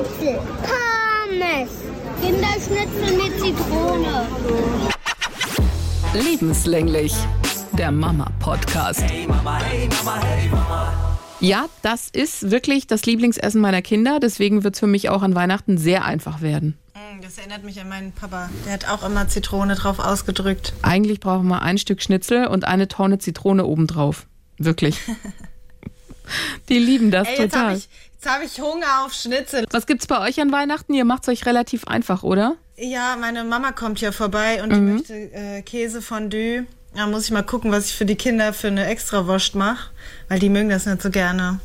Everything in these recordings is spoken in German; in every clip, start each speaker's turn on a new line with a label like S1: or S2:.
S1: Schnitzel. Pommes. Kinderschnitzel mit Zitrone.
S2: Lebenslänglich. Der Mama-Podcast.
S3: Hey Mama, hey Mama, hey Mama.
S2: Ja, das ist wirklich das Lieblingsessen meiner Kinder. Deswegen wird es für mich auch an Weihnachten sehr einfach werden.
S4: Mm, Das erinnert mich an meinen Papa. Der hat auch immer Zitrone drauf ausgedrückt.
S2: Eigentlich brauchen wir ein Stück Schnitzel und eine Tonne Zitrone obendrauf. Wirklich. Die lieben das
S4: Ey, jetzt
S2: total.
S4: habe ich, jetzt hab ich Hunger auf Schnitzel.
S2: Was gibt's bei euch an Weihnachten? Ihr macht's euch relativ einfach, oder?
S4: Ja, meine Mama kommt ja vorbei und die
S2: Mhm.
S4: möchte äh, Käsefondue. Da muss ich mal gucken, was ich für die Kinder für eine Extrawurst mache, weil die mögen das nicht so gerne.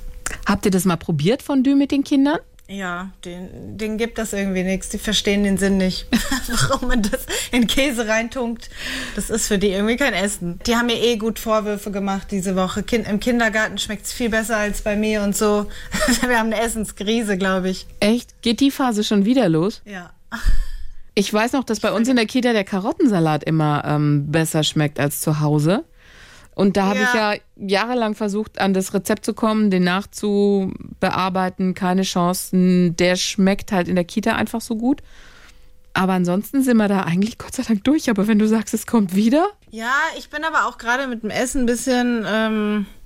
S2: Habt ihr das mal probiert, Fondue mit den Kindern?
S4: Ja, denen, denen gibt das irgendwie nichts. Die verstehen den Sinn nicht, warum man das in Käse reintunkt. Das ist für die irgendwie kein Essen. Die haben mir eh gut Vorwürfe gemacht diese Woche. Kind, Im Kindergarten schmeckt es viel besser als bei mir und so. Wir haben eine Essenskrise, glaube ich.
S2: Echt? Geht die Phase schon wieder los?
S4: Ja.
S2: Ich weiß noch, dass bei uns in der Kita der Karottensalat immer ähm, besser schmeckt als zu Hause. Und da habe ich
S4: Ja.
S2: ja jahrelang versucht, an das Rezept zu kommen, den nachzubearbeiten. Keine Chancen. Der schmeckt halt in der Kita einfach so gut. Aber ansonsten sind wir da eigentlich Gott sei Dank durch. Aber wenn du sagst, es kommt wieder,
S4: Ja, ich bin aber auch gerade mit dem Essen ein bisschen, ähm, äh,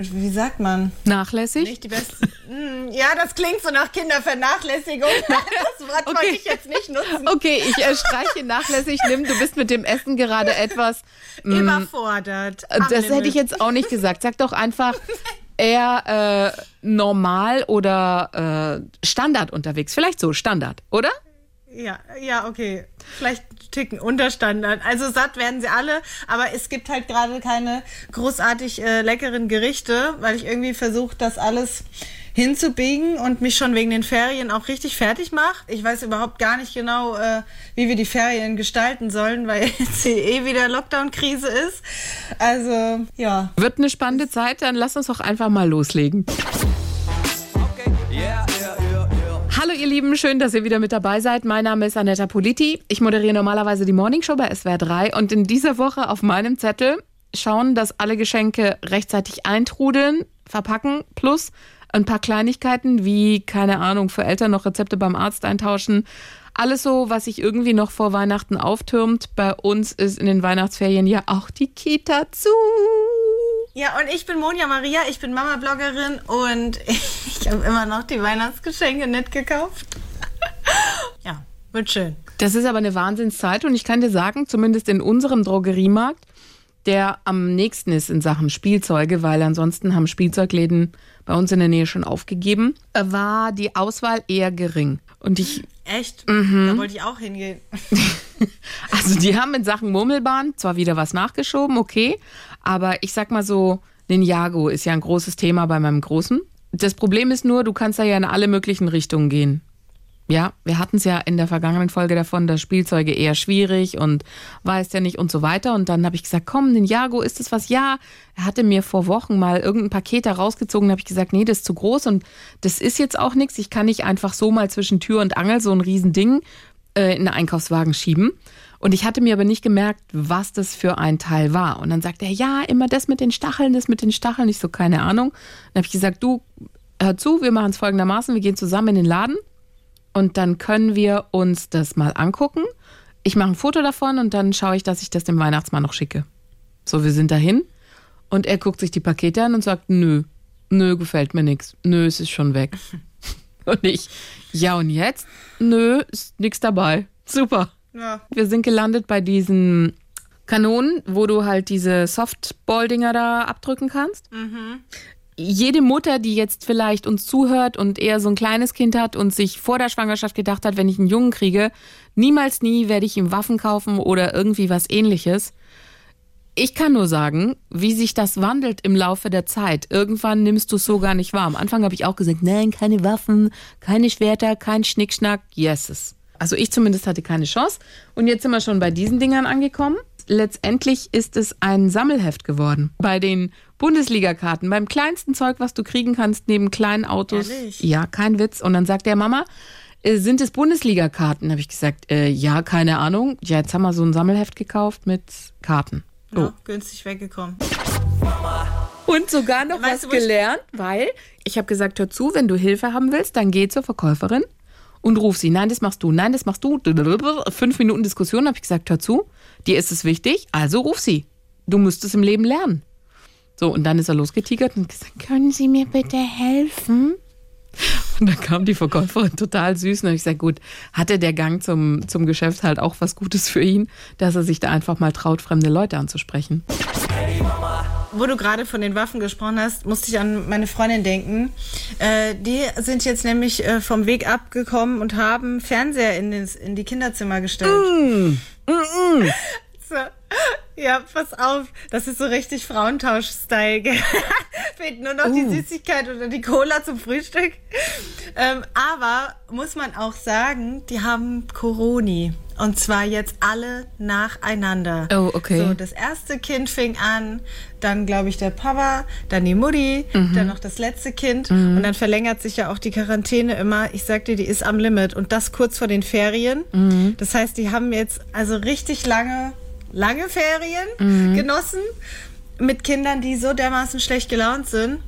S4: wie sagt man?
S2: nachlässig.
S4: Nicht die beste. Hm, ja, das klingt so nach Kindervernachlässigung. Das Wort wollte
S2: Okay.
S4: ich jetzt nicht nutzen.
S2: Okay, ich äh, streiche nachlässig. Nimm, du bist mit dem Essen gerade etwas. mm,
S4: Überfordert.
S2: Äh,
S4: Am
S2: Das hätte
S4: Limit.
S2: ich jetzt auch nicht gesagt. Sag doch einfach eher äh, normal oder äh, Standard unterwegs. Vielleicht so, Standard, oder?
S4: Ja, ja, okay. Vielleicht Ticken Unterstandard. Also satt werden sie alle, aber es gibt halt gerade keine großartig äh, leckeren Gerichte, weil ich irgendwie versuche, das alles hinzubiegen und mich schon wegen den Ferien auch richtig fertig mache. Ich weiß überhaupt gar nicht genau, äh, wie wir die Ferien gestalten sollen, weil jetzt eh wieder Lockdown-Krise ist. Also, ja.
S2: Wird eine spannende Zeit, dann lass uns doch einfach mal loslegen. Hallo ihr Lieben, schön, dass ihr wieder mit dabei seid. Mein Name ist Anetta Politi. Ich moderiere normalerweise die Morningshow bei SWR 3 und in dieser Woche auf meinem Zettel schauen, dass alle Geschenke rechtzeitig eintrudeln, verpacken, plus ein paar Kleinigkeiten wie, keine Ahnung, für Eltern noch Rezepte beim Arzt eintauschen. Alles so, was sich irgendwie noch vor Weihnachten auftürmt. Bei uns ist in den Weihnachtsferien ja auch die Kita zu.
S4: Ja, und ich bin Monja Maria, ich bin Mama-Bloggerin und ich habe immer noch die Weihnachtsgeschenke nicht gekauft. Ja, wird schön.
S2: Das ist aber eine Wahnsinnszeit und ich kann dir sagen, zumindest in unserem Drogeriemarkt, der am nächsten ist in Sachen Spielzeuge, weil ansonsten haben Spielzeugläden bei uns in der Nähe schon aufgegeben, war die Auswahl eher gering. Und ich,
S4: Echt?
S2: Mhm.
S4: Da wollte ich auch hingehen.
S2: also die haben in Sachen Murmelbahn zwar wieder was nachgeschoben, okay, aber ich sag mal so, Ninjago ist ja ein großes Thema bei meinem Großen. Das Problem ist nur, du kannst da ja in alle möglichen Richtungen gehen. Ja, wir hatten es ja in der vergangenen Folge davon, dass Spielzeuge eher schwierig und weiß ja nicht und so weiter. Und dann habe ich gesagt, komm, Ninjago, ist das was? Ja, er hatte mir vor Wochen mal irgendein Paket da rausgezogen. Da habe ich gesagt, nee, das ist zu groß und das ist jetzt auch nichts. Ich kann nicht einfach so mal zwischen Tür und Angel so ein Riesending äh, in einen Einkaufswagen schieben. Und ich hatte mir aber nicht gemerkt, was das für ein Teil war. Und dann sagt er, ja, immer das mit den Stacheln, das mit den Stacheln. Ich so, keine Ahnung. Dann habe ich gesagt, du, hör zu, wir machen es folgendermaßen, wir gehen zusammen in den Laden und dann können wir uns das mal angucken. Ich mache ein Foto davon und dann schaue ich, dass ich das dem Weihnachtsmann noch schicke. So, wir sind dahin und er guckt sich die Pakete an und sagt, nö, nö, gefällt mir nix. Nö, es ist schon weg. Und ich, ja und jetzt? Nö, ist nix dabei. Super.
S4: Ja.
S2: Wir sind gelandet bei diesen Kanonen, wo du halt diese Softball-Dinger da abdrücken kannst. Jede Mutter, die jetzt vielleicht uns zuhört und eher so ein kleines Kind hat und sich vor der Schwangerschaft gedacht hat, wenn ich einen Jungen kriege, niemals nie werde ich ihm Waffen kaufen oder irgendwie was ähnliches. Ich kann nur sagen, wie sich das wandelt im Laufe der Zeit. Irgendwann nimmst du es so gar nicht wahr. Am Anfang habe ich auch gesagt, nein, keine Waffen, keine Schwerter, kein Schnickschnack, yeses. Also ich zumindest hatte keine Chance. Und jetzt sind wir schon bei diesen Dingern angekommen. Letztendlich ist es ein Sammelheft geworden. Bei den Bundesliga-Karten, beim kleinsten Zeug, was du kriegen kannst, neben kleinen Autos.
S4: Ehrlich?
S2: Ja, kein Witz. Und dann sagt der Mama, äh, sind es Bundesliga-Karten? Habe ich gesagt, äh, ja, keine Ahnung. Ja, jetzt haben wir so ein Sammelheft gekauft mit Karten.
S4: Ja, günstig weggekommen.
S2: Und sogar noch
S4: Weißt
S2: was gelernt, weil ich habe gesagt, hör zu, wenn du Hilfe haben willst, dann geh zur Verkäuferin und ruf sie. Nein, das machst du. Nein, das machst du. Fünf Minuten Diskussion habe ich gesagt, hör zu, dir ist es wichtig, also ruf sie. Du musst es im Leben lernen. So, und dann ist er losgetigert und gesagt, können Sie mir bitte helfen? Und dann kam die Verkäuferin total süß und habe ich gesagt, gut, hatte der Gang zum, zum Geschäft halt auch was Gutes für ihn, dass er sich da einfach mal traut, fremde Leute anzusprechen.
S4: Wo du gerade von den Waffen gesprochen hast, musste ich an meine Freundin denken. Äh, die sind jetzt nämlich äh, vom Weg abgekommen und haben Fernseher in, den, in die Kinderzimmer gestellt. So. Ja, pass auf, das ist so richtig Frauentausch-Style. Fehlt nur noch die Süßigkeit oder die Cola zum Frühstück. Ähm, aber muss man auch sagen, die haben Coroni. Und zwar jetzt alle nacheinander.
S2: Oh, okay.
S4: So, das erste Kind fing an, dann glaube ich der Papa, dann die Mutti,
S2: Mhm.
S4: dann noch das letzte Kind. Und dann verlängert sich ja auch die Quarantäne immer. Ich sag dir, die ist am Limit. Und das kurz vor den Ferien.
S2: Mhm.
S4: Das heißt, die haben jetzt also richtig lange, lange Ferien
S2: Mhm.
S4: genossen mit Kindern, die so dermaßen schlecht gelaunt sind.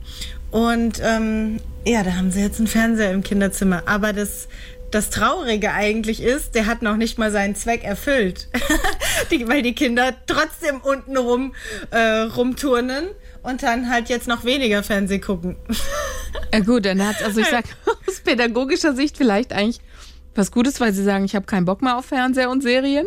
S4: Und ähm, ja, da haben sie jetzt einen Fernseher im Kinderzimmer. Aber das, das Traurige eigentlich ist, der hat noch nicht mal seinen Zweck erfüllt. die, weil die Kinder trotzdem unten rum äh, rumturnen und dann halt jetzt noch weniger Fernseh gucken.
S2: Ja gut, dann hat also ich sag aus pädagogischer Sicht vielleicht eigentlich was Gutes, weil sie sagen, ich habe keinen Bock mehr auf Fernseher und Serien.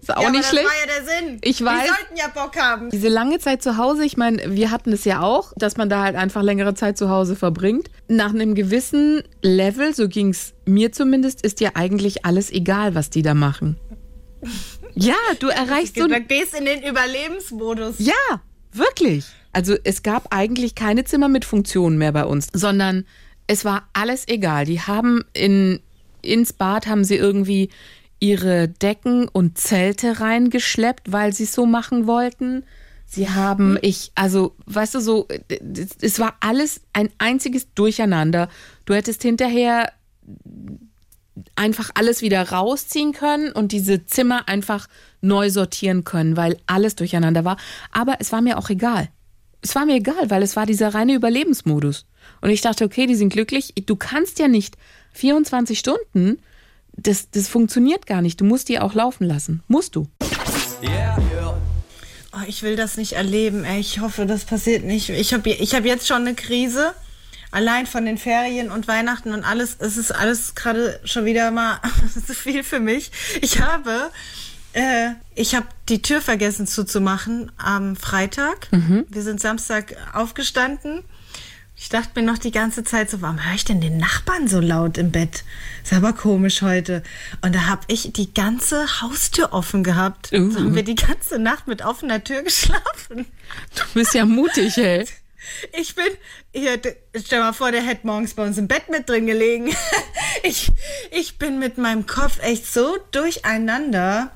S2: Ist auch
S4: ja,
S2: nicht schlecht.
S4: das war ja der Sinn.
S2: Ich weiß.
S4: Die sollten ja Bock haben.
S2: Diese lange Zeit zu Hause, ich meine, wir hatten es ja auch, dass man da halt einfach längere Zeit zu Hause verbringt. Nach einem gewissen Level, so ging es mir zumindest, ist dir eigentlich alles egal, was die da machen. Ja, du erreichst so
S4: Du gehst in den Überlebensmodus.
S2: Ja, wirklich. Also es gab eigentlich keine Zimmer mit Funktionen mehr bei uns, sondern es war alles egal. Die haben in, ins Bad haben sie irgendwie ihre Decken und Zelte reingeschleppt, weil sie es so machen wollten. Sie haben, ich, also, weißt du, so, es- es war alles ein einziges Durcheinander. Du hättest hinterher einfach alles wieder rausziehen können und diese Zimmer einfach neu sortieren können, weil alles durcheinander war. Aber es war mir auch egal. Es war mir egal, weil es war dieser reine Überlebensmodus. Und ich dachte, okay, die sind glücklich. Du kannst ja nicht 24 Stunden, das, das funktioniert gar nicht. Du musst die auch laufen lassen. Musst du.
S3: Yeah.
S4: Oh, ich will das nicht erleben. Ey. Ich hoffe, das passiert nicht. Ich habe ich hab jetzt schon eine Krise. Allein von den Ferien und Weihnachten und alles. Es ist alles gerade schon wieder mal zu viel für mich. Ich habe, äh, ich habe die Tür vergessen zuzumachen am Freitag. Wir sind Samstag aufgestanden. Ich dachte mir noch die ganze Zeit so, warum höre ich denn den Nachbarn so laut im Bett? Ist aber komisch heute. Und da habe ich die ganze Haustür offen gehabt.
S2: Uh.
S4: So haben wir die ganze Nacht mit offener Tür geschlafen.
S2: Du bist ja mutig, ey.
S4: Ich bin, hier, stell mal vor, der hätte morgens bei uns im Bett mit drin gelegen. Ich, ich bin mit meinem Kopf echt so durcheinander.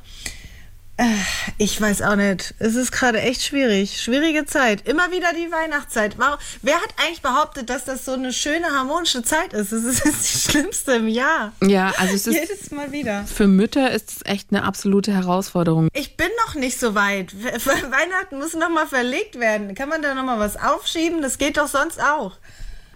S4: Ich weiß auch nicht. Es ist gerade echt schwierig. Schwierige Zeit. Immer wieder die Weihnachtszeit. Warum, wer hat eigentlich behauptet, dass das so eine schöne, harmonische Zeit ist? Es ist die schlimmste im Jahr.
S2: Ja, also es ist,
S4: Jedes Mal wieder.
S2: für Mütter ist es echt eine absolute Herausforderung.
S4: Ich bin noch nicht so weit. We- we- Weihnachten muss noch mal verlegt werden. Kann man da noch mal was aufschieben? Das geht doch sonst auch.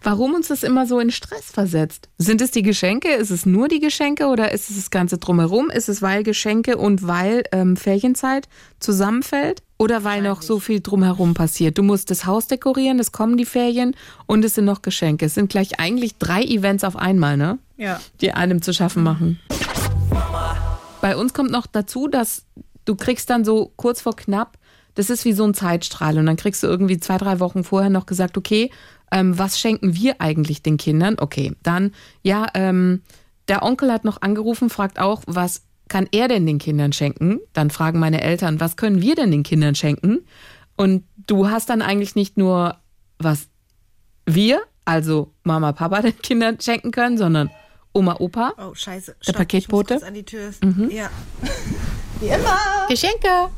S2: Warum uns das immer so in Stress versetzt? Sind es die Geschenke? Ist es nur die Geschenke oder ist es das Ganze drumherum? Ist es weil Geschenke und weil ähm, Ferienzeit zusammenfällt? Oder weil noch so viel drumherum passiert? Du musst das Haus dekorieren, es kommen die Ferien und es sind noch Geschenke. Es sind gleich eigentlich drei Events auf einmal, ne?
S4: Ja.
S2: Die einem zu schaffen machen. Bei uns kommt noch dazu, dass du kriegst dann so kurz vor knapp, das ist wie so ein Zeitstrahl und dann kriegst du irgendwie zwei, drei Wochen vorher noch gesagt, okay, ähm, was schenken wir eigentlich den Kindern? Okay, dann, ja, ähm, der Onkel hat noch angerufen, fragt auch, was kann er denn den Kindern schenken? Dann fragen meine Eltern, was können wir denn den Kindern schenken? Und du hast dann eigentlich nicht nur, was wir, also Mama, Papa den Kindern schenken können, sondern Oma, Opa.
S4: Oh, scheiße.
S2: Der Paketbote?
S4: Ich muss kurz an die Tür. Ja. Wie immer.
S2: Geschenke.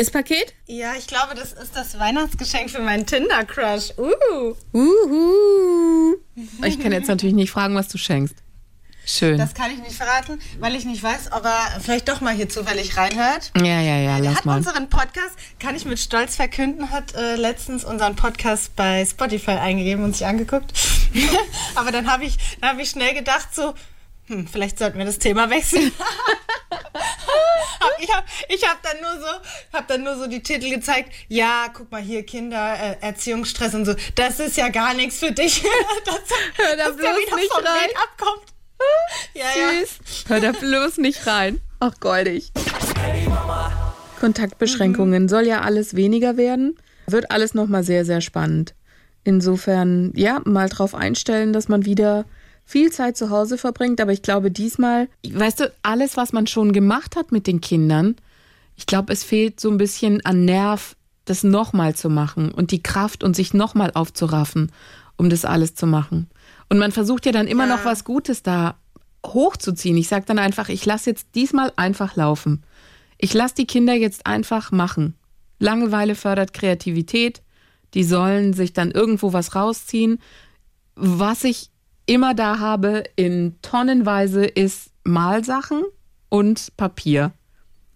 S2: Ist Paket?
S4: Ja, ich glaube, das ist das Weihnachtsgeschenk für meinen Tinder-Crush. Uh.
S2: Uhu. Ich kann jetzt natürlich nicht fragen, was du schenkst. Schön.
S4: Das kann ich nicht verraten, weil ich nicht weiß, ob er vielleicht doch mal hier zufällig reinhört.
S2: Ja, ja, ja,
S4: Er
S2: lass
S4: hat
S2: mal.
S4: unseren Podcast, kann ich mit Stolz verkünden, hat äh, letztens unseren Podcast bei Spotify eingegeben und sich angeguckt. Aber dann habe ich, dann hab ich schnell gedacht, so, hm, vielleicht sollten wir das Thema wechseln. ich habe ich hab dann nur so, hab dann nur so die Titel gezeigt. Ja, guck mal hier, Kinder, äh, Erziehungsstress und so. Das ist ja gar nichts für dich. das,
S2: Hör da
S4: dass der
S2: bloß
S4: wieder
S2: nicht rein.
S4: Abkommt. Ja, ja.
S2: Süß. Hör da bloß nicht rein. Ach, goldig. Kontaktbeschränkungen. Soll ja alles weniger werden. Wird alles nochmal sehr, sehr spannend. Insofern, ja, mal drauf einstellen, dass man wieder viel Zeit zu Hause verbringt. Aber ich glaube, diesmal, weißt du, alles, was man schon gemacht hat mit den Kindern, ich glaube, es fehlt so ein bisschen an Nerv, das nochmal zu machen und die Kraft und sich nochmal aufzuraffen, um das alles zu machen. Und man versucht ja dann immer
S4: Ja.
S2: noch was Gutes da hochzuziehen. Ich sage dann einfach, ich lasse jetzt diesmal einfach laufen. Ich lasse die Kinder jetzt einfach machen. Langeweile fördert Kreativität. Die sollen sich dann irgendwo was rausziehen. Was ich immer da habe in Tonnenweise ist Malsachen und Papier.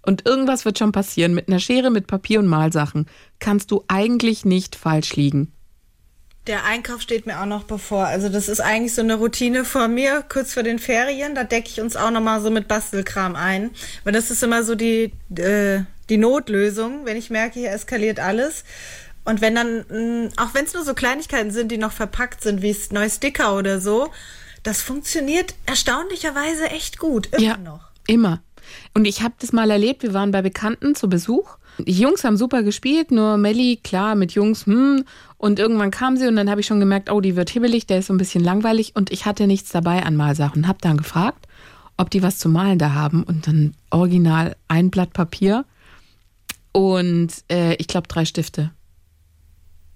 S2: Und irgendwas wird schon passieren. Mit einer Schere, mit Papier und Malsachen kannst du eigentlich nicht falsch liegen.
S4: Der Einkauf steht mir auch noch bevor. Also das ist eigentlich so eine Routine von mir, kurz vor den Ferien. Da decke ich uns auch noch mal so mit Bastelkram ein. Weil das ist immer so die, äh, die Notlösung, wenn ich merke, hier eskaliert alles. Und wenn dann, mh, auch wenn es nur so Kleinigkeiten sind, die noch verpackt sind, wie neue Sticker oder so, das funktioniert erstaunlicherweise echt gut. Immer
S2: Ja,
S4: noch.
S2: immer. Und ich habe das mal erlebt, wir waren bei Bekannten zu Besuch. Die Jungs haben super gespielt, nur Melli, klar, mit Jungs, hm. Und irgendwann kam sie und dann habe ich schon gemerkt, oh, die wird hibbelig, der ist so ein bisschen langweilig. Und ich hatte nichts dabei an Malsachen. Hab dann gefragt, ob die was zu malen da haben. Und dann original ein Blatt Papier und äh, ich glaube drei Stifte.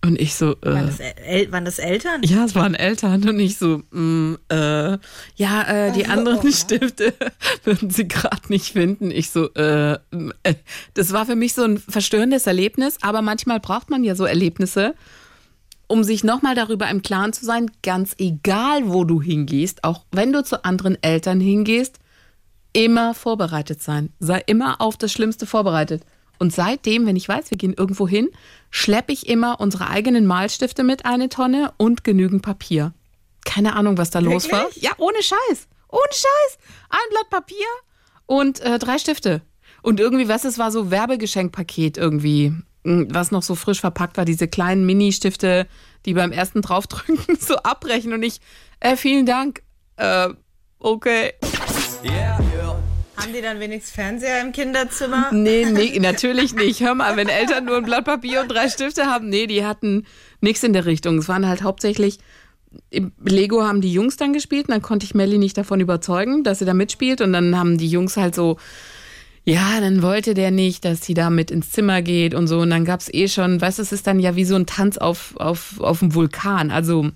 S2: Und ich so, äh,
S4: Waren, das El waren das Eltern?
S2: ja, es waren Eltern und ich so, mm, äh, ja, äh, die
S4: Also,
S2: anderen
S4: oh.
S2: Stifte würden sie gerade nicht finden. Ich so, äh, äh, das war für mich so ein verstörendes Erlebnis, aber manchmal braucht man ja so Erlebnisse, um sich nochmal darüber im Klaren zu sein, ganz egal, wo du hingehst, auch wenn du zu anderen Eltern hingehst, immer vorbereitet sein. Sei immer auf das Schlimmste vorbereitet. Und seitdem, wenn ich weiß, wir gehen irgendwo hin, schleppe ich immer unsere eigenen Malstifte mit eine Tonne und genügend Papier. Keine Ahnung, was da los war.
S4: Wirklich?
S2: Ja, ohne Scheiß. Ohne Scheiß. Ein Blatt Papier und äh, drei Stifte. Und irgendwie, was es war so Werbegeschenkpaket irgendwie, mh, was noch so frisch verpackt war, diese kleinen Mini-Stifte, die beim ersten draufdrücken so abbrechen und ich, äh, vielen Dank. Äh, okay.
S3: Yeah.
S4: Haben die dann wenigstens Fernseher im Kinderzimmer?
S2: Nee, nee, natürlich nicht. Hör mal, wenn Eltern nur ein Blatt Papier und drei Stifte haben, nee, die hatten nichts in der Richtung. Es waren halt hauptsächlich, im Lego haben die Jungs dann gespielt und dann konnte ich Melly nicht davon überzeugen, dass sie da mitspielt und dann haben die Jungs halt so, ja, dann wollte der nicht, dass sie da mit ins Zimmer geht und so und dann gab's eh schon, weißt du, es ist dann ja wie so ein Tanz auf, auf, auf dem Vulkan, also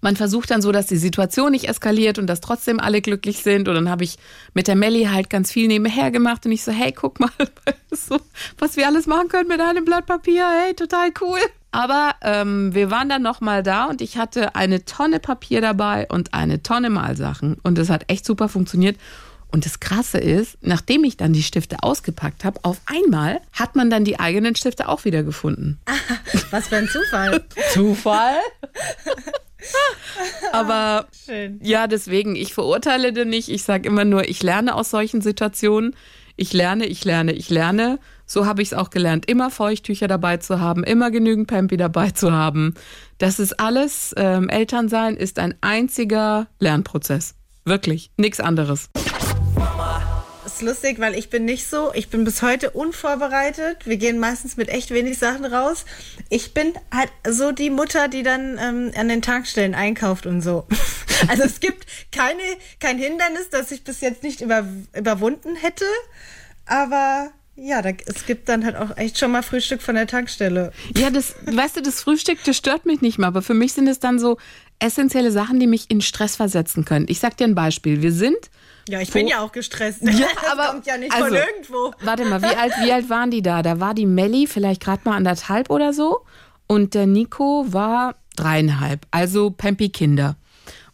S2: man versucht dann so, dass die Situation nicht eskaliert und dass trotzdem alle glücklich sind. Und dann habe ich mit der Melli halt ganz viel nebenher gemacht und ich so, hey, guck mal, so, was wir alles machen können mit einem Blatt Papier. Hey, total cool. Aber ähm, wir waren dann nochmal da und ich hatte eine Tonne Papier dabei und eine Tonne Malsachen. Und das hat echt super funktioniert. Und das Krasse ist, nachdem ich dann die Stifte ausgepackt habe, auf einmal hat man dann die eigenen Stifte auch wieder gefunden.
S4: Was für ein Zufall.
S2: Zufall? Aber
S4: Schön.
S2: ja, deswegen, ich verurteile den nicht. Ich sage immer nur, ich lerne aus solchen Situationen. Ich lerne, ich lerne, ich lerne. So habe ich es auch gelernt, immer Feuchttücher dabei zu haben, immer genügend Pampi dabei zu haben. Das ist alles, ähm, Elternsein ist ein einziger Lernprozess. Wirklich, nichts anderes.
S4: Lustig, weil ich bin nicht so, ich bin bis heute unvorbereitet. Wir gehen meistens mit echt wenig Sachen raus. Ich bin halt so die Mutter, die dann ähm, an den Tankstellen einkauft und so. Also es gibt keine, kein Hindernis, das ich bis jetzt nicht über, überwunden hätte. Aber ja, da, es gibt dann halt auch echt schon mal Frühstück von der Tankstelle.
S2: Ja, das, weißt du, das Frühstück, das stört mich nicht mehr, aber für mich sind es dann so essentielle Sachen, die mich in Stress versetzen können. Ich sag dir ein Beispiel. Wir sind
S4: Ja, ich bin ja auch gestresst.
S2: Ja,
S4: das
S2: aber-
S4: kommt ja nicht
S2: also-
S4: von irgendwo.
S2: Warte mal, wie alt, wie alt waren die da? Da war die Melli vielleicht gerade mal anderthalb oder so und der Nico war dreieinhalb, also Pampi Kinder.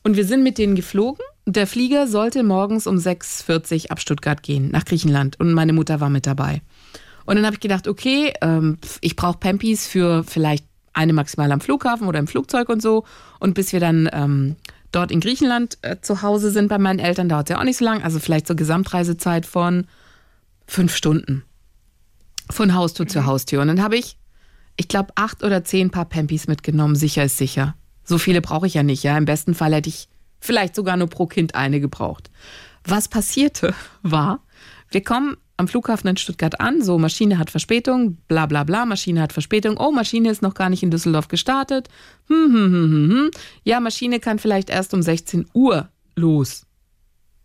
S2: Und wir sind mit denen geflogen Der Flieger sollte morgens um 6.40 Uhr ab Stuttgart gehen, nach Griechenland. Und meine Mutter war mit dabei. Und dann habe ich gedacht, okay, ähm, ich brauche Pampis für vielleicht eine maximal am Flughafen oder im Flugzeug und so. Und bis wir dann ähm, dort in Griechenland äh, zu Hause sind bei meinen Eltern, dauert es ja auch nicht so lang. Also vielleicht so Gesamtreisezeit von fünf Stunden. Von Haustür zu Haustür. Und dann habe ich, ich glaube, acht oder zehn Paar Pampis mitgenommen. Sicher ist sicher. So viele brauche ich ja nicht, ja. Im besten Fall hätte ich vielleicht sogar nur pro Kind eine gebraucht. Was passierte war, wir kommen am Flughafen in Stuttgart an, so Maschine hat Verspätung, bla bla bla, Maschine hat Verspätung, oh, Maschine ist noch gar nicht in Düsseldorf gestartet, hm, hm, hm, hm, hm. ja, Maschine kann vielleicht erst um 16 Uhr los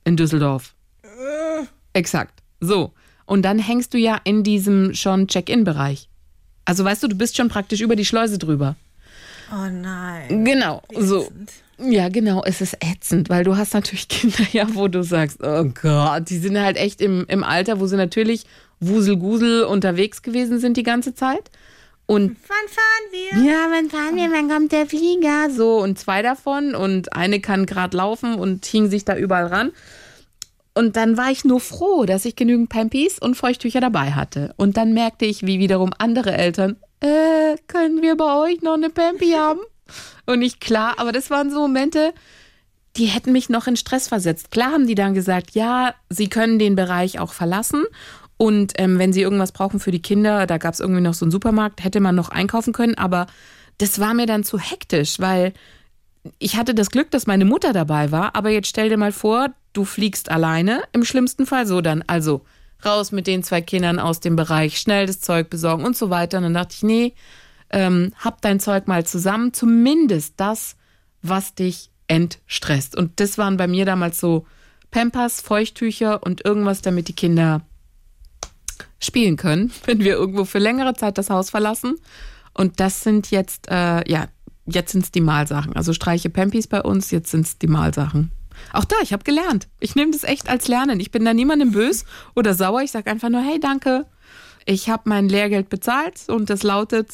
S2: in Düsseldorf. Exakt, so. Und dann hängst du ja in diesem schon Check-in-Bereich. Also weißt du, du bist schon praktisch über die Schleuse drüber.
S4: Oh nein.
S2: Genau,
S4: Wie
S2: so.
S4: ätzend.
S2: Ja, genau, es ist ätzend, weil du hast natürlich Kinder, ja, wo du sagst, oh Gott, die sind halt echt im, im Alter, wo sie natürlich wuselgusel unterwegs gewesen sind die ganze Zeit. Und
S4: Wann fahren wir?
S2: ja, wann fahren wir, wann kommt der Flieger? So, und zwei davon und eine kann gerade laufen und hing sich da überall ran. Und dann war ich nur froh, dass ich genügend Pampis und Feuchttücher dabei hatte. Und dann merkte ich, wie wiederum andere Eltern, äh, können wir bei euch noch eine Pampi haben? Und nicht klar, aber das waren so Momente, die hätten mich noch in Stress versetzt. Klar haben die dann gesagt, ja, sie können den Bereich auch verlassen. Und ähm, wenn sie irgendwas brauchen für die Kinder, da gab es irgendwie noch so einen Supermarkt, hätte man noch einkaufen können. Aber das war mir dann zu hektisch, weil ich hatte das Glück, dass meine Mutter dabei war. Aber jetzt stell dir mal vor, du fliegst alleine, im schlimmsten Fall so dann. Also raus mit den zwei Kindern aus dem Bereich, schnell das Zeug besorgen und so weiter. Und dann dachte ich, nee, ähm, hab dein Zeug mal zusammen, zumindest das, was dich entstresst. Und das waren bei mir damals so Pampers, Feuchttücher und irgendwas, damit die Kinder spielen können, wenn wir irgendwo für längere Zeit das Haus verlassen. Und das sind jetzt, äh, ja, jetzt sind es die Malsachen. Also streiche Pampis bei uns, jetzt sind es die Malsachen. Auch da, ich habe gelernt. Ich nehme das echt als Lernen. Ich bin da niemandem böse oder sauer. Ich sage einfach nur, hey, danke. Ich habe mein Lehrgeld bezahlt und das lautet,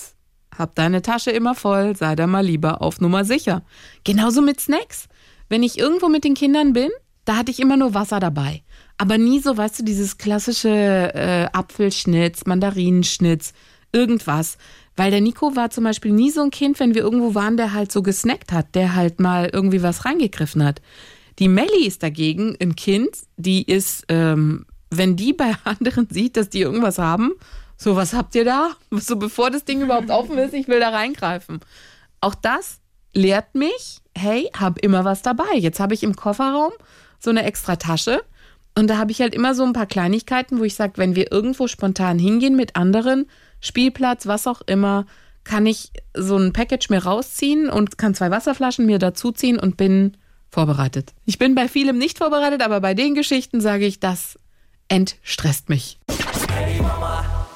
S2: hab deine Tasche immer voll, sei da mal lieber auf Nummer sicher. Genauso mit Snacks. Wenn ich irgendwo mit den Kindern bin, da hatte ich immer nur Wasser dabei. Aber nie so, weißt du, dieses klassische äh, Apfelschnitz, Mandarinenschnitz, irgendwas. Weil der Nico war zum Beispiel nie so ein Kind, wenn wir irgendwo waren, der halt so gesnackt hat, der halt mal irgendwie was reingegriffen hat. Die Melli ist dagegen ein Kind, die ist, ähm, wenn die bei anderen sieht, dass die irgendwas haben, so, was habt ihr da? So, bevor das Ding überhaupt offen ist, ich will da reingreifen. Auch das lehrt mich, hey, hab immer was dabei. Jetzt habe ich im Kofferraum so eine extra Tasche und da habe ich halt immer so ein paar Kleinigkeiten, wo ich sage, wenn wir irgendwo spontan hingehen mit anderen, Spielplatz, was auch immer, kann ich so ein Package mir rausziehen und kann zwei Wasserflaschen mir dazuziehen und bin vorbereitet. Ich bin bei vielem nicht vorbereitet, aber bei den Geschichten sage ich, das entstresst mich.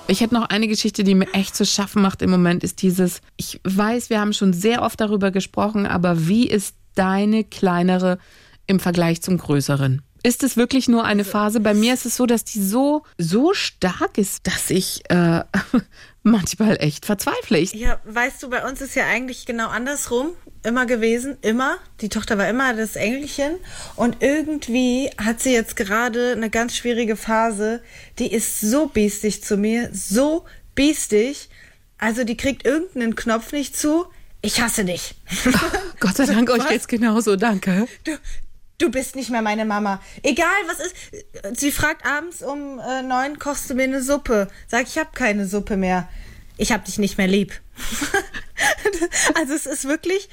S2: Ich hätte noch eine Geschichte, die mir echt zu schaffen macht im Moment, ist dieses, ich weiß, wir haben schon sehr oft darüber gesprochen, aber wie ist deine kleinere im Vergleich zum größeren? Ist es wirklich nur eine Phase? Bei mir ist es so, dass die so, so stark ist, dass ich äh, manchmal echt verzweifle. Ich,
S4: Ja, weißt du, bei uns ist ja eigentlich genau andersrum immer gewesen, immer. Die Tochter war immer das Engelchen und irgendwie hat sie jetzt gerade eine ganz schwierige Phase. Die ist so biestig zu mir, so biestig. Also die kriegt irgendeinen Knopf nicht zu. Ich hasse dich.
S2: Gott sei Dank, euch geht's genauso, danke.
S4: Du, du bist nicht mehr meine Mama. Egal, was ist. Sie fragt abends um äh, neun, kochst du mir eine Suppe? Sag, ich habe keine Suppe mehr. Ich hab dich nicht mehr lieb. also es ist wirklich,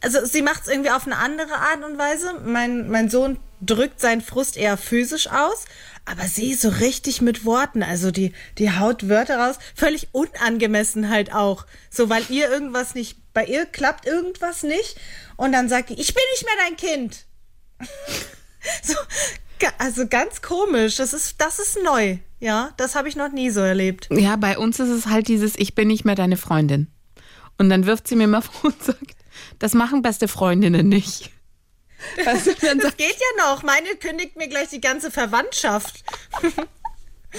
S4: also sie macht es irgendwie auf eine andere Art und Weise. Mein, mein Sohn drückt seinen Frust eher physisch aus, aber sie so richtig mit Worten. Also die, die haut Wörter raus, völlig unangemessen halt auch. So, weil ihr irgendwas nicht, bei ihr klappt irgendwas nicht und dann sagt die, ich bin nicht mehr dein Kind. so, also ganz komisch. Das ist, das ist neu. Ja, das habe ich noch nie so erlebt.
S2: Ja, bei uns ist es halt dieses, ich bin nicht mehr deine Freundin. Und dann wirft sie mir mal vor und sagt, das machen beste Freundinnen nicht. Weißt du, dann
S4: Das geht ja noch. Meine kündigt mir gleich die ganze Verwandtschaft.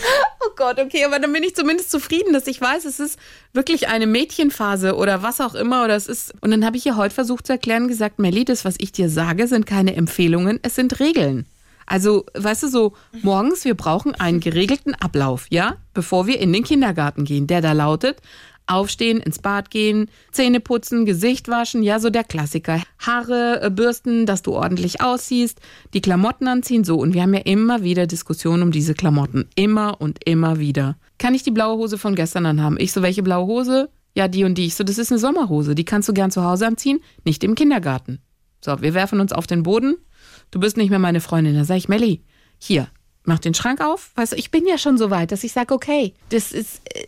S2: Oh Gott, okay, aber dann bin ich zumindest zufrieden, dass ich weiß, es ist wirklich eine Mädchenphase oder was auch immer oder es ist. Und dann habe ich ihr heute versucht zu erklären, gesagt, Melly, das, was ich dir sage, sind keine Empfehlungen, es sind Regeln. Also, weißt du, so morgens, wir brauchen einen geregelten Ablauf, ja, bevor wir in den Kindergarten gehen, der da lautet, aufstehen, ins Bad gehen, Zähne putzen, Gesicht waschen, ja, so der Klassiker. Haare äh, bürsten, dass du ordentlich aussiehst, die Klamotten anziehen, so. Und wir haben ja immer wieder Diskussionen um diese Klamotten. Immer und immer wieder. Kann ich die blaue Hose von gestern anhaben? Ich so, welche blaue Hose? Ja, die und die. Ich so, das ist eine Sommerhose. Die kannst du gern zu Hause anziehen, nicht im Kindergarten. So, wir werfen uns auf den Boden. Du bist nicht mehr meine Freundin. Da sag ich, Melli, hier, mach den Schrank auf. Weißt du, ich bin ja schon so weit, dass ich sage, okay, das ist, äh,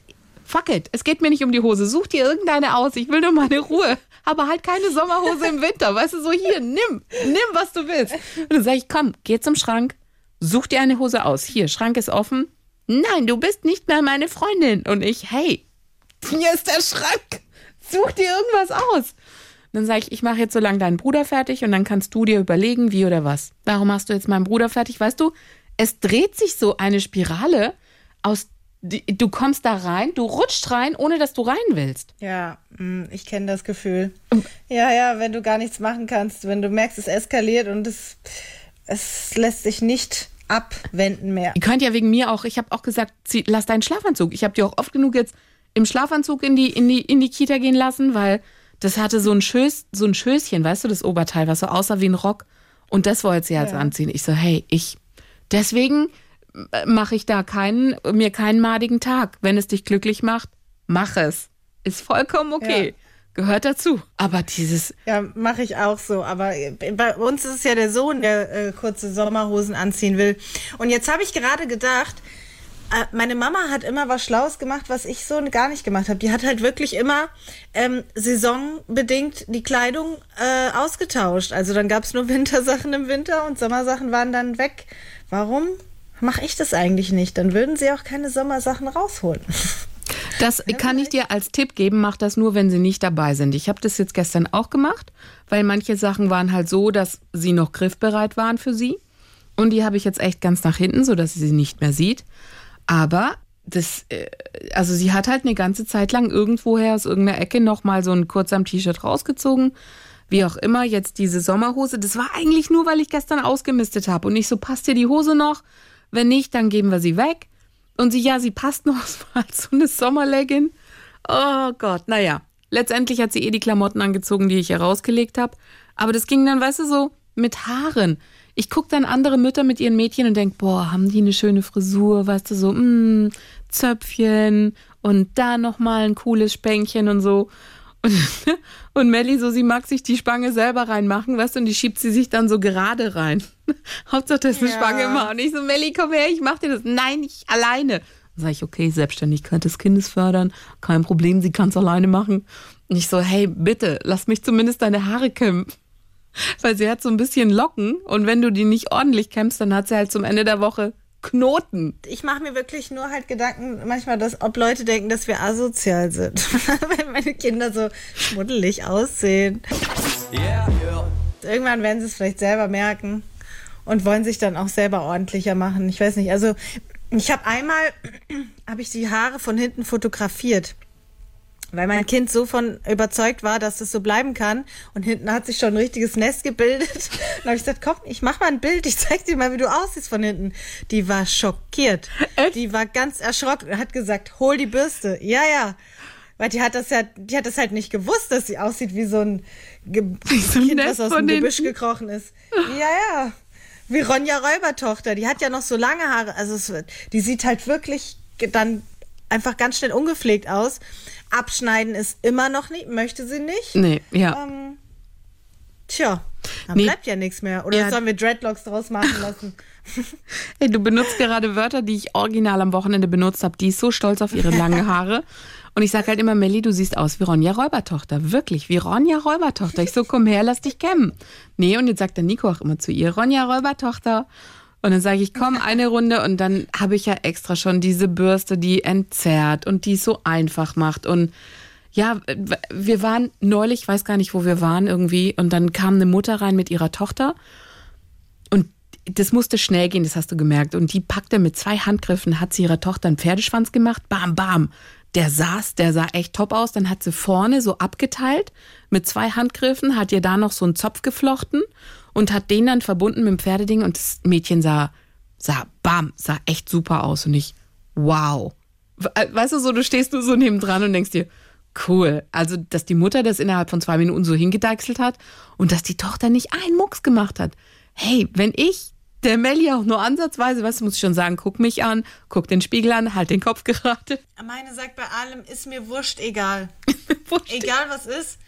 S2: fuck it. Es geht mir nicht um die Hose. Such dir irgendeine aus. Ich will nur meine Ruhe. Aber halt keine Sommerhose im Winter. Weißt du, so hier, nimm, nimm, was du willst. Und dann sag ich, komm, geh zum Schrank, such dir eine Hose aus. Hier, Schrank ist offen. Nein, du bist nicht mehr meine Freundin. Und ich, hey, hier ist der Schrank. Such dir irgendwas aus. Dann sage ich, ich mache jetzt so lange deinen Bruder fertig und dann kannst du dir überlegen, wie oder was. Warum machst du jetzt meinen Bruder fertig? Weißt du, es dreht sich so eine Spirale aus, du kommst da rein, du rutschst rein, ohne dass du rein willst.
S4: Ja, mm, ich kenne das Gefühl. Ja, ja, wenn du gar nichts machen kannst, wenn du merkst, es eskaliert und es, es lässt sich nicht abwenden mehr.
S2: Ihr könnt ja wegen mir auch, ich habe auch gesagt, zieh, lass deinen Schlafanzug. Ich habe dir auch oft genug jetzt im Schlafanzug in die, in die, in die Kita gehen lassen, weil das hatte so ein, Schöß, so ein Schößchen, weißt du, das Oberteil, was so aussah wie ein Rock. Und das wollte sie jetzt
S4: Ja.
S2: anziehen. Ich so, hey, ich, deswegen mache ich da keinen, mir keinen madigen Tag. Wenn es dich glücklich macht, mach es. Ist vollkommen okay.
S4: Ja.
S2: Gehört dazu. Aber dieses,
S4: Ja, mache ich auch so. Aber äh, bei uns ist es ja der Sohn, der äh, kurze Sommerhosen anziehen will. Und jetzt habe ich gerade gedacht, äh, meine Mama hat immer was Schlaues gemacht, was ich so gar nicht gemacht habe. Die hat halt wirklich immer ähm, saisonbedingt die Kleidung äh, ausgetauscht. Also dann gab es nur Wintersachen im Winter und Sommersachen waren dann weg. Warum mache ich das eigentlich nicht? Dann würden sie auch keine Sommersachen rausholen.
S2: Das kann ich dir als Tipp geben, mach das nur, wenn sie nicht dabei sind. Ich habe das jetzt gestern auch gemacht, weil manche Sachen waren halt so, dass sie noch griffbereit waren für sie. Und die habe ich jetzt echt ganz nach hinten, sodass sie sie nicht mehr sieht. Aber das, äh, also sie hat halt eine ganze Zeit lang irgendwoher aus irgendeiner Ecke nochmal so ein kurzarm T-Shirt rausgezogen. Wie auch immer, jetzt diese Sommerhose. Das war eigentlich nur, weil ich gestern ausgemistet habe. Und nicht so, passt dir die Hose noch? Wenn nicht, dann geben wir sie weg. Und sie, ja, sie passt noch, es war so eine Sommerlegging. Oh Gott, naja. Letztendlich hat sie eh die Klamotten angezogen, die ich ihr rausgelegt habe. Aber das ging dann, weißt du, so mit Haaren. Ich gucke dann andere Mütter mit ihren Mädchen und denk, boah, haben die eine schöne Frisur, weißt du, so, mm, Zöpfchen und da nochmal ein cooles Spänkchen und so. Und, und Melli, so, sie mag sich die Spange selber reinmachen, weißt du, und die schiebt sie sich dann so gerade rein. Hauptsache, das ist eine
S4: Ja.
S2: Spange immer. Und ich so, Melli, komm her, ich mach dir das. Nein, ich alleine. Dann sage ich, okay, Selbstständigkeit des Kindes fördern, kein Problem, sie kann es alleine machen. Und ich so, hey, bitte, lass mich zumindest deine Haare kämmen. Weil sie hat so ein bisschen Locken und wenn du die nicht ordentlich kämmst, dann hat sie halt zum Ende der Woche Knoten.
S4: ich mache mir wirklich nur halt Gedanken manchmal, dass ob Leute denken, dass wir asozial sind, wenn meine Kinder so schmuddelig aussehen.
S3: Yeah, yeah.
S4: Irgendwann werden sie es vielleicht selber merken und wollen sich dann auch selber ordentlicher machen. Ich weiß nicht. Also ich habe einmal habe ich die Haare von hinten fotografiert. Weil mein Kind so von überzeugt war, dass es so bleiben kann. Und hinten hat sich schon ein richtiges Nest gebildet. Dann habe ich gesagt, komm, ich mach mal ein Bild, ich zeig dir mal, wie du aussiehst von hinten. Die war schockiert.
S2: Echt?
S4: Die war ganz erschrocken und hat gesagt, hol die Bürste. Ja, ja. Weil die hat das ja, die hat das halt nicht gewusst, dass sie aussieht wie so ein, Ge
S2: so ein
S4: Kind,
S2: Nest
S4: was aus dem Gebüsch
S2: hinten.
S4: gekrochen ist. Ja, ja. Wie Ronja Räubertochter. Die hat ja noch so lange Haare. Also es wird, die sieht halt wirklich dann einfach ganz schnell ungepflegt aus. Abschneiden ist immer noch nicht, möchte sie nicht.
S2: Nee, ja.
S4: Ähm, tja, dann
S2: Nee.
S4: bleibt ja nichts mehr. Oder
S2: Ja.
S4: sollen wir Dreadlocks draus machen lassen?
S2: Hey, du benutzt gerade Wörter, die ich original am Wochenende benutzt habe. Die ist so stolz auf ihre langen Haare. Und ich sage halt immer, Melli, du siehst aus wie Ronja Räubertochter. Wirklich, wie Ronja Räubertochter. Ich so, komm her, lass dich kämmen. Nee, und jetzt sagt der Nico auch immer zu ihr, Ronja Räubertochter. Und dann sage ich, komm, eine Runde. Und dann habe ich ja extra schon diese Bürste, die entzerrt und die es so einfach macht. Und ja, wir waren neulich, ich weiß gar nicht, wo wir waren irgendwie. Und dann kam eine Mutter rein mit ihrer Tochter. Und das musste schnell gehen, das hast du gemerkt. Und die packte mit zwei Handgriffen, hat sie ihrer Tochter einen Pferdeschwanz gemacht, bam, bam. Der saß, der sah echt top aus. Dann hat sie vorne so abgeteilt mit zwei Handgriffen, hat ihr da noch so einen Zopf geflochten und hat den dann verbunden mit dem Pferdeding und das Mädchen sah, sah, bam, sah echt super aus. Und ich, wow. We- Weißt du, so, du stehst nur so nebendran und denkst dir, cool. Also, dass die Mutter das innerhalb von zwei Minuten so hingedeichselt hat und dass die Tochter nicht einen Mucks gemacht hat. Hey, wenn ich der Melli auch nur ansatzweise, was muss ich schon sagen, guck mich an, guck den Spiegel an, halt den Kopf gerade.
S4: Meine sagt bei allem, ist mir wurscht egal.
S2: Wurscht.
S4: Egal was ist,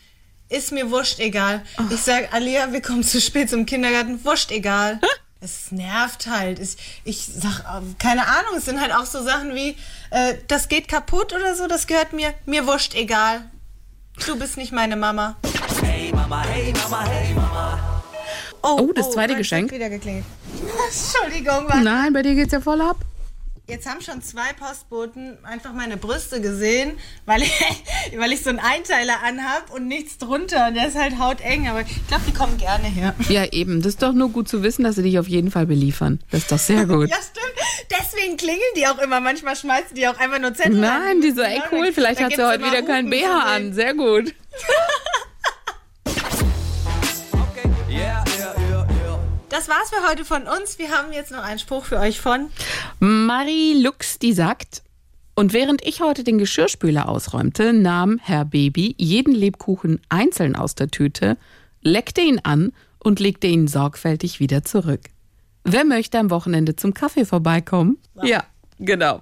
S4: ist mir wurscht egal. Ich sag, Alia, wir kommen zu spät zum Kindergarten, wurscht egal. Es nervt halt. Ich, ich sag, ähm, keine Ahnung, es sind halt auch so Sachen wie, äh, das geht kaputt oder so, das gehört mir, mir wurscht egal. Du bist nicht meine Mama.
S3: Hey Mama, hey Mama, hey Mama.
S2: Oh, das zweite
S4: mein
S2: Geschenk.
S4: Wieder geklingelt. Entschuldigung, warte.
S2: Nein, bei dir geht's ja voll ab.
S4: Jetzt haben schon zwei Postboten einfach meine Brüste gesehen, weil ich, weil ich so einen Einteiler anhab und nichts drunter. Und der ist halt hauteng, aber ich glaube, die kommen gerne her.
S2: Ja, eben. Das ist doch nur gut zu wissen, dass sie dich auf jeden Fall beliefern. Das ist doch sehr gut.
S4: Ja, stimmt. Deswegen klingeln die auch immer. Manchmal schmeißen die auch einfach nur Zettel
S2: Nein,
S4: an.
S2: die so, ey cool, vielleicht hat sie heute wieder keinen BH an. Sehr gut.
S4: Das war's für heute von uns. Wir haben jetzt noch einen Spruch für euch von.
S2: Marie Lux, die sagt, und während ich heute den Geschirrspüler ausräumte, nahm Herr Baby jeden Lebkuchen einzeln aus der Tüte, leckte ihn an und legte ihn sorgfältig wieder zurück. Wer möchte am Wochenende zum Kaffee vorbeikommen? Ja, genau.